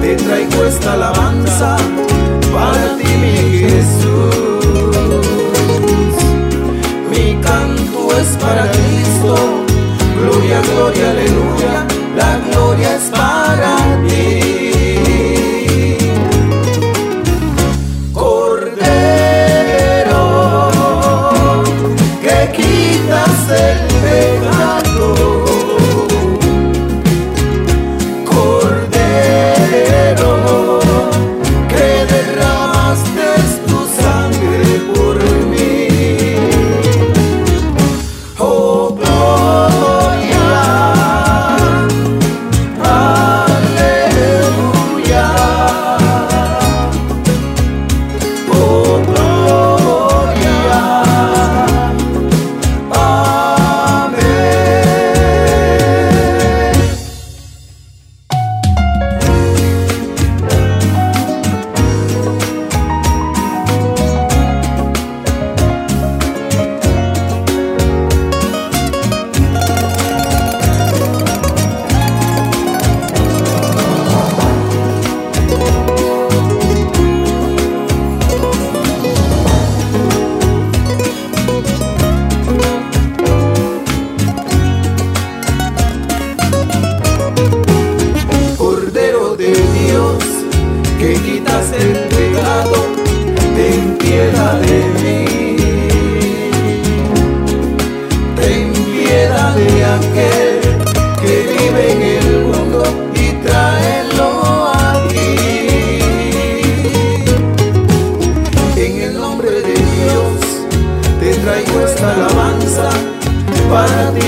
Te traigo esta alabanza para ti, mi Jesús. Mi canto es para Cristo, gloria, gloria, aleluya para ti.